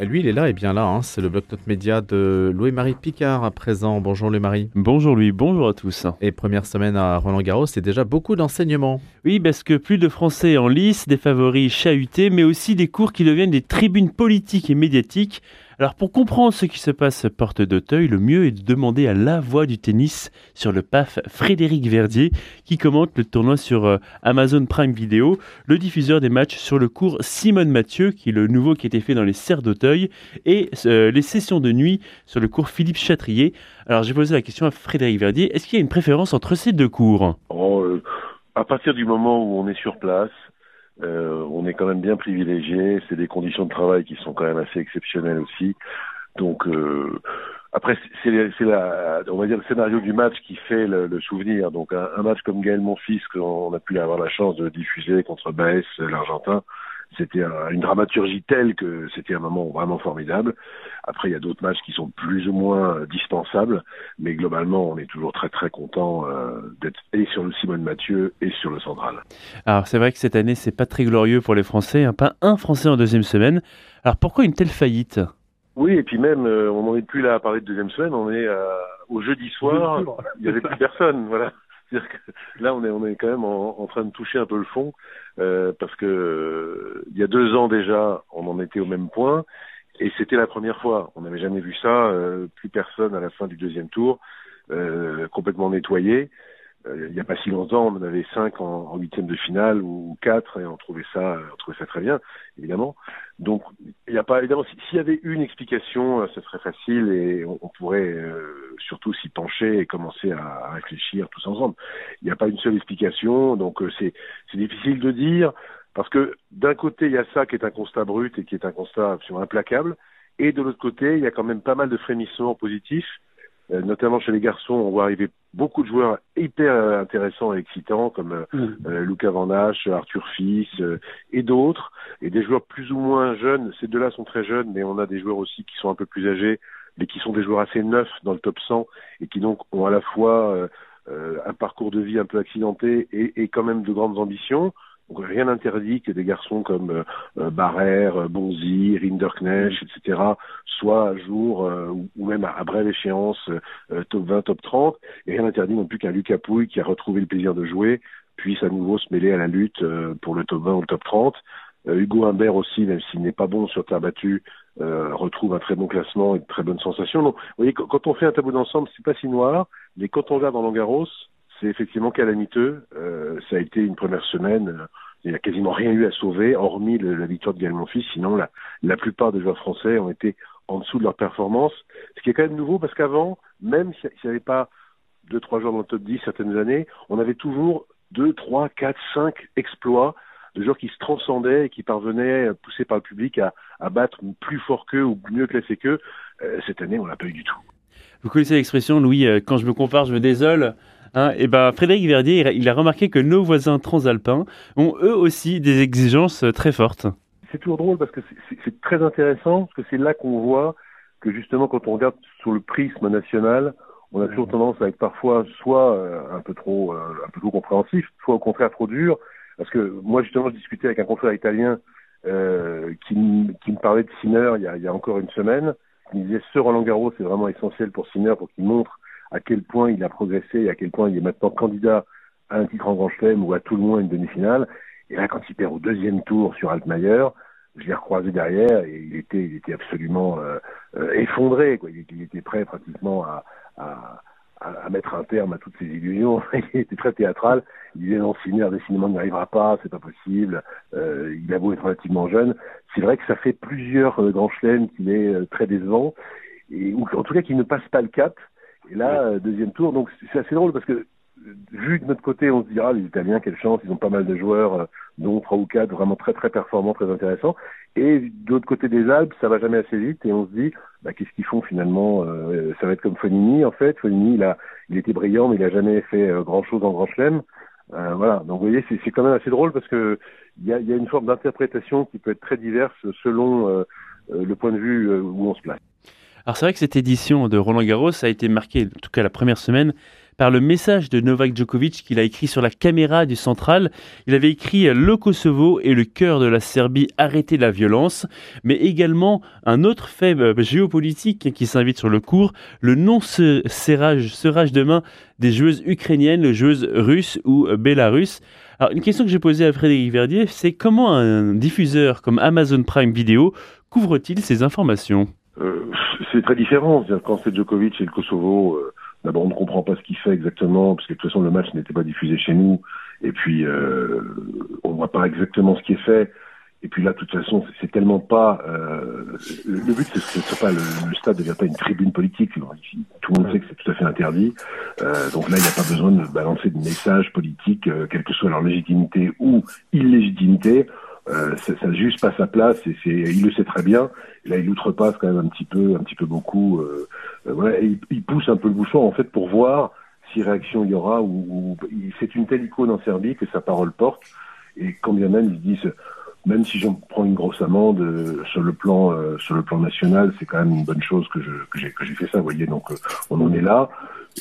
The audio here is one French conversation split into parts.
Lui, il est là et bien là. Hein. C'est le bloc-notes média de Louis-Marie Picard à présent. Bonjour Louis-Marie. Bonjour Louis, bonjour à tous. Et première semaine à Roland Garros, c'est déjà beaucoup d'enseignements. Oui, parce que plus de Français en lice, des favoris chahutés, mais aussi des cours qui deviennent des tribunes politiques et médiatiques alors pour comprendre ce qui se passe porte d'Auteuil, le mieux est de demander à la voix du tennis sur le PAF Frédéric Verdier qui commente le tournoi sur euh, Amazon Prime Video, le diffuseur des matchs sur le cours Simone Mathieu qui est le nouveau qui a été fait dans les serres d'Auteuil. Et euh, les sessions de nuit sur le cours Philippe Chatrier. Alors j'ai posé la question à Frédéric Verdier, est-ce qu'il y a une préférence entre ces deux cours? Oh, euh, À partir du moment où on est sur place, euh, on est quand même bien privilégié. C'est des conditions de travail qui sont quand même assez exceptionnelles aussi. Donc euh, après, c'est la, on va dire le scénario du match qui fait le, souvenir. Donc un, match comme Gaël Monfils qu'on a pu avoir la chance de diffuser contre Baez, l'Argentin, c'était une dramaturgie telle que c'était un moment vraiment formidable. Après, il y a d'autres matchs qui sont plus ou moins dispensables, mais globalement, on est toujours très très content euh, d'être et sur le Simone Mathieu et sur le Central. Alors c'est vrai que cette année, c'est pas très glorieux pour les Français, hein. pas un Français en deuxième semaine. Alors pourquoi une telle faillite? Oui, et puis même, euh, on n'en est plus là à parler de deuxième semaine, on est euh, au jeudi soir, il n'y avait plus personne, voilà. C'est-à-dire que là, on est, on est quand même en, train de toucher un peu le fond, euh, parce que euh, il y a deux ans déjà, on en était au même point, et c'était la première fois. On n'avait jamais vu ça, euh, plus personne à la fin du deuxième tour, complètement nettoyé. Euh, il n'y a pas si longtemps, on en avait cinq en huitième de finale ou quatre et on trouvait ça, on trouvait ça très bien, évidemment. Donc, il n'y a pas évidemment. S'il y avait une explication, euh, ce serait facile et on, pourrait euh, surtout s'y pencher et commencer à, réfléchir tous ensemble. Il n'y a pas une seule explication, donc c'est c'est difficile de dire parce que d'un côté il y a ça qui est un constat brut et qui est un constat absolument implacable, et de l'autre côté il y a quand même pas mal de frémissements positifs euh, notamment chez les garçons, on voit arriver beaucoup de joueurs hyper intéressants et excitants comme euh, mm. euh Lucas Van Arthur Fils euh, et d'autres, et des joueurs plus ou moins jeunes. Ces deux-là sont très jeunes, mais on a des joueurs aussi qui sont un peu plus âgés, mais qui sont des joueurs assez neufs dans le top 100 et qui donc ont à la fois un parcours de vie un peu accidenté et, et quand même de grandes ambitions. Rien n'interdit que des garçons comme euh, euh Barrère, euh, Bonzi, Rinderknecht, etc. soient à jour euh, ou, même à, brève échéance top 20, top 30. Et rien n'interdit non plus qu'un Lucas Pouille qui a retrouvé le plaisir de jouer puisse à nouveau se mêler à la lutte pour le top 20 ou le top 30. Hugo Humbert aussi, même s'il n'est pas bon sur terre battue, retrouve un très bon classement et de très bonnes sensations. Donc, vous voyez, quand on fait un tableau d'ensemble, c'est pas si noir, mais quand on regarde dans Langaros, c'est effectivement calamiteux. Euh, ça a été une première semaine. Euh, il n'y a quasiment rien eu à sauver, hormis la victoire de Gaël Monfils. Sinon, la, plupart des joueurs français ont été en dessous de leur performance. Ce qui est quand même nouveau parce qu'avant, même s'il n'y avait pas deux, trois joueurs dans le top 10 certaines années, on avait toujours deux, trois, quatre, cinq exploits de joueurs qui se transcendaient et qui parvenaient, poussés par le public, à, à battre plus fort qu'eux ou mieux classés qu'eux. Euh, cette année, on l'a pas eu du tout. Vous connaissez l'expression, Louis, quand je me compare, je me désole. Hein, et ben Frédéric Verdier, il a remarqué que nos voisins transalpins ont eux aussi des exigences euh, très fortes. C'est toujours drôle parce que c'est très intéressant, parce que c'est là qu'on voit que justement quand on regarde sur le prisme national, on a toujours tendance à être parfois soit euh, un peu trop euh, un peu trop compréhensif, soit au contraire trop dur. Parce que moi justement je discutais avec un confrère italien euh, qui, qui, me parlait de Sinner il y, a, il y a encore une semaine. Il me disait ce Roland Garros c'est vraiment essentiel pour Sinner pour qu'il montre à quel point il a progressé et à quel point il est maintenant candidat à un titre en Grand Chelem ou à tout le moins une demi-finale. Et là, quand il perd au deuxième tour sur Altmaier, je l'ai recroisé derrière et il était, il était absolument euh, euh, effondré. Quoi. Il, était prêt pratiquement à, à, à, mettre un terme à toutes ses illusions. il était très théâtral. Il disait non, Sinner, décidément, n'y arrivera pas, c'est pas possible. Euh, il a beau être relativement jeune. C'est vrai que ça fait plusieurs euh, grands chelems qu'il est euh, très décevant, et, ou en tout cas qu'il ne passe pas le cap. Et là, euh, deuxième tour, donc c'est assez drôle parce que vu de notre côté, on se dira les Italiens, quelle chance, ils ont pas mal de joueurs, euh, dont trois ou quatre vraiment très très performants, très intéressants. Et de l'autre côté des Alpes, ça va jamais assez vite et on se dit, bah, qu'est-ce qu'ils font finalement euh, Ça va être comme Fonini en fait. Fonini, il a, il était brillant, mais il a jamais fait grand chose en Grand Chelem. voilà. Donc vous voyez, c'est quand même assez drôle parce que il y a, y a, une forme d'interprétation qui peut être très diverse selon le point de vue où on se place. Alors c'est vrai que cette édition de Roland Garros a été marquée, en tout cas la première semaine, par le message de Novak Djokovic qu'il a écrit sur la caméra du central. Il avait écrit Le Kosovo et le cœur de la Serbie, arrêter la violence, mais également un autre fait euh, géopolitique qui s'invite sur le cours, le non-serrage serrage de main des joueuses ukrainiennes, joueuses russes ou euh, bélarusses. Alors, une question que j'ai posée à Frédéric Verdier, c'est comment un diffuseur comme Amazon Prime Video couvre-t-il ces informations? Euh, C'est très différent. Quand c'est Djokovic et le Kosovo, euh, d'abord on ne comprend pas ce qu'il fait exactement, parce que de toute façon le match n'était pas diffusé chez nous, et puis euh, on voit pas exactement ce qui est fait. Et puis là, de toute façon, c'est tellement pas. Le but, c'est pas le, le, stade ne devient pas une tribune politique. Tout le monde sait que c'est tout à fait interdit. Donc là, il n'y a pas besoin de balancer de messages politiques, quelle que soit leur légitimité ou illégitimité. Euh, ça n'a juste pas sa place et c'est, il le sait très bien. Et là, il outrepasse quand même un petit peu, un petit peu beaucoup. Euh, ouais, il, il, pousse un peu le bouchon en fait pour voir si réaction il y aura ou, ou c'est une telle icône en Serbie que sa parole porte. Et quand bien même ils disent même si j'en prends une grosse amende euh, sur le plan euh, sur le plan national, c'est quand même une bonne chose que je que j'ai fait ça. Vous voyez, donc euh, on en est là.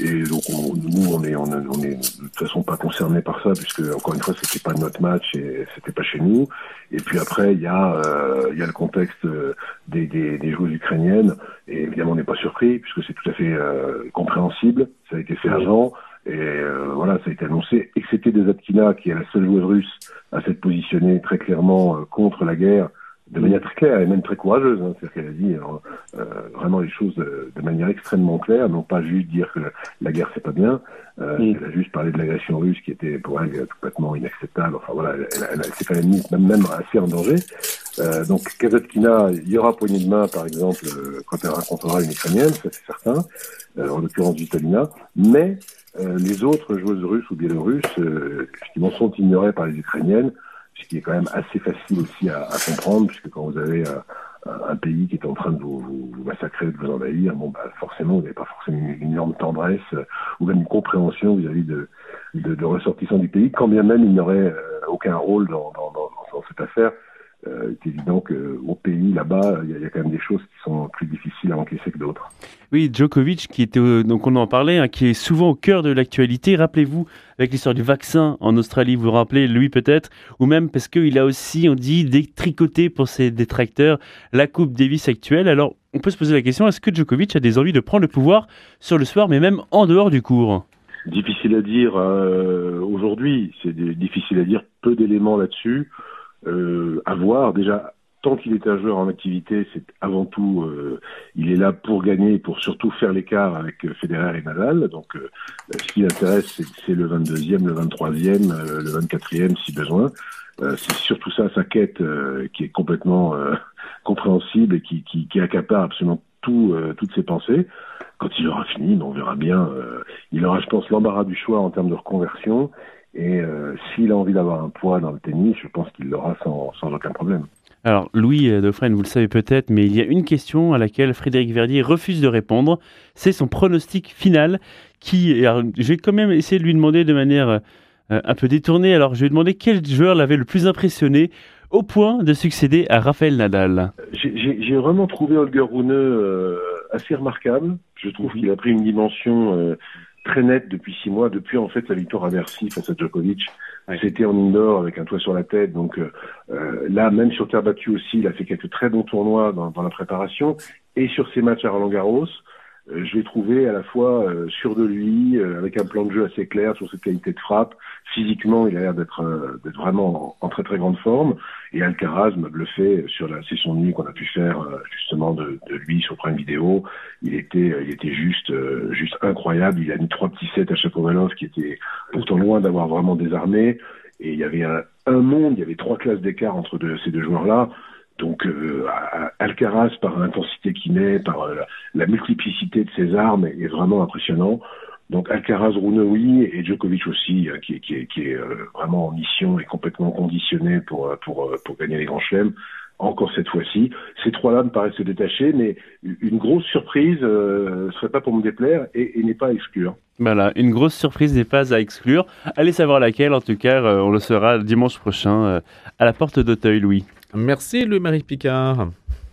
Et donc on, nous on est on, on, est de toute façon pas concerné par ça puisque encore une fois c'était pas notre match et c'était pas chez nous. Et puis après il y a il y a le contexte des, des, des joueuses ukrainiennes et évidemment on n'est pas surpris puisque c'est tout à fait compréhensible. Ça a été fait avant. Et euh, voilà, ça a été annoncé, excepté Desatkina, qui est la seule joueuse russe à s'être positionnée très clairement euh, contre la guerre, de manière très claire et même très courageuse. Hein, C'est-à-dire qu'elle a dit euh, vraiment les choses de, de, manière extrêmement claire, non pas juste dire que la, guerre c'est pas bien. Euh, mm. Elle a juste parlé de l'agression russe qui était pour elle complètement inacceptable. Enfin voilà, elle, elle, elle s'est quand même mise même, même assez en danger. Euh, donc Kazatkina, il y aura poignée de main par exemple quand elle rencontrera une Ukrainienne, ça c'est certain, en l'occurrence Vitalina, mais euh, les autres joueuses russes ou biélorusses, euh, effectivement, sont ignorées par les Ukrainiennes, ce qui est quand même assez facile aussi à, à comprendre, puisque quand vous avez euh, un pays qui est en train de vous, vous, vous massacrer, de vous envahir, bon, bah, forcément, vous n'avez pas forcément une, une, énorme tendresse euh, ou même une compréhension vis-à-vis de, de, de, ressortissants du pays, quand bien même ils n'auraient aucun rôle dans, dans, dans, dans cette affaire euh, c'est évident qu'au pays, là-bas, il y, y, a quand même des choses qui sont plus difficiles à encaisser que d'autres. Oui, Djokovic, qui était, euh, donc on en parlait, hein, qui est souvent au cœur de l'actualité. Rappelez-vous, avec l'histoire du vaccin en Australie, vous vous rappelez, lui peut-être, ou même parce qu'il a aussi, on dit, détricoté pour ses détracteurs la Coupe Davis actuelle. Alors, on peut se poser la question, est-ce que Djokovic a des envies de prendre le pouvoir sur le soir, mais même en dehors du cours? Difficile à dire euh, aujourd'hui, c'est difficile à dire, peu d'éléments là-dessus euh, à voir. Déjà, tant qu'il est un joueur en activité, c'est avant tout, euh, il est là pour gagner, pour surtout faire l'écart avec euh, Federer et Nadal. Donc, euh, ce qui l'intéresse, c'est le 22e, le 23e, euh, le 24e si besoin. Euh, c'est surtout ça sa quête qui est complètement compréhensible et qui, qui, qui accapare absolument tout, toutes ses pensées. Quand il aura fini, on verra bien. il aura, je pense, l'embarras du choix en termes de reconversion. Et euh, s'il a envie d'avoir un poids dans le tennis, je pense qu'il l'aura sans, sans, aucun problème. Alors, Louis Dauphren, vous le savez peut-être, mais il y a une question à laquelle Frédéric Verdier refuse de répondre. C'est son pronostic final qui. Vais quand même essayer de lui demander de manière euh, un peu détournée. Alors, je vais demander quel joueur l'avait le plus impressionné au point de succéder à Raphaël Nadal. J'ai vraiment trouvé Holger Rune euh, assez remarquable. Je trouve qu'il a pris une dimension euh, très nette depuis six mois, depuis en fait la victoire à Bercy face à Djokovic. Ouais. C'était en indoor avec un toit sur la tête. Donc euh, là, même sur terre battue aussi, il a fait quelques très bons tournois dans, dans la préparation. Et sur ses matchs à Roland Garros, euh, je l'ai trouvé à la fois euh, sûr de lui, euh, avec un plan de jeu assez clair sur cette qualité de frappe. Physiquement, il a l'air d'être vraiment en, très très grande forme. Et Alcaraz me bluffait sur la session de nuit qu'on a pu faire justement de, de, lui sur Prime Vidéo. Il était il était juste juste incroyable. Il a mis trois petits sets à Chapovalov qui était pourtant loin d'avoir vraiment désarmé. Et il y avait un, un monde, il y avait trois classes d'écart entre deux, ces deux joueurs-là. Donc euh, Alcaraz, par l'intensité qu'il met, par euh, la multiplicité de ses armes, est vraiment impressionnant. Donc Alcaraz, Rune, et Djokovic aussi, hein, qui, est euh, vraiment en mission et complètement conditionné pour, pour, pour gagner les grands chelems. Encore cette fois-ci, ces trois-là me paraissent se détacher, mais une grosse surprise euh, serait pas pour me déplaire et, n'est pas à exclure. Voilà, une grosse surprise n'est pas à exclure. Allez savoir laquelle, en tout cas, euh, on le saura dimanche prochain euh, à la porte d'Auteuil, Louis. Merci Louis-Marie Picard.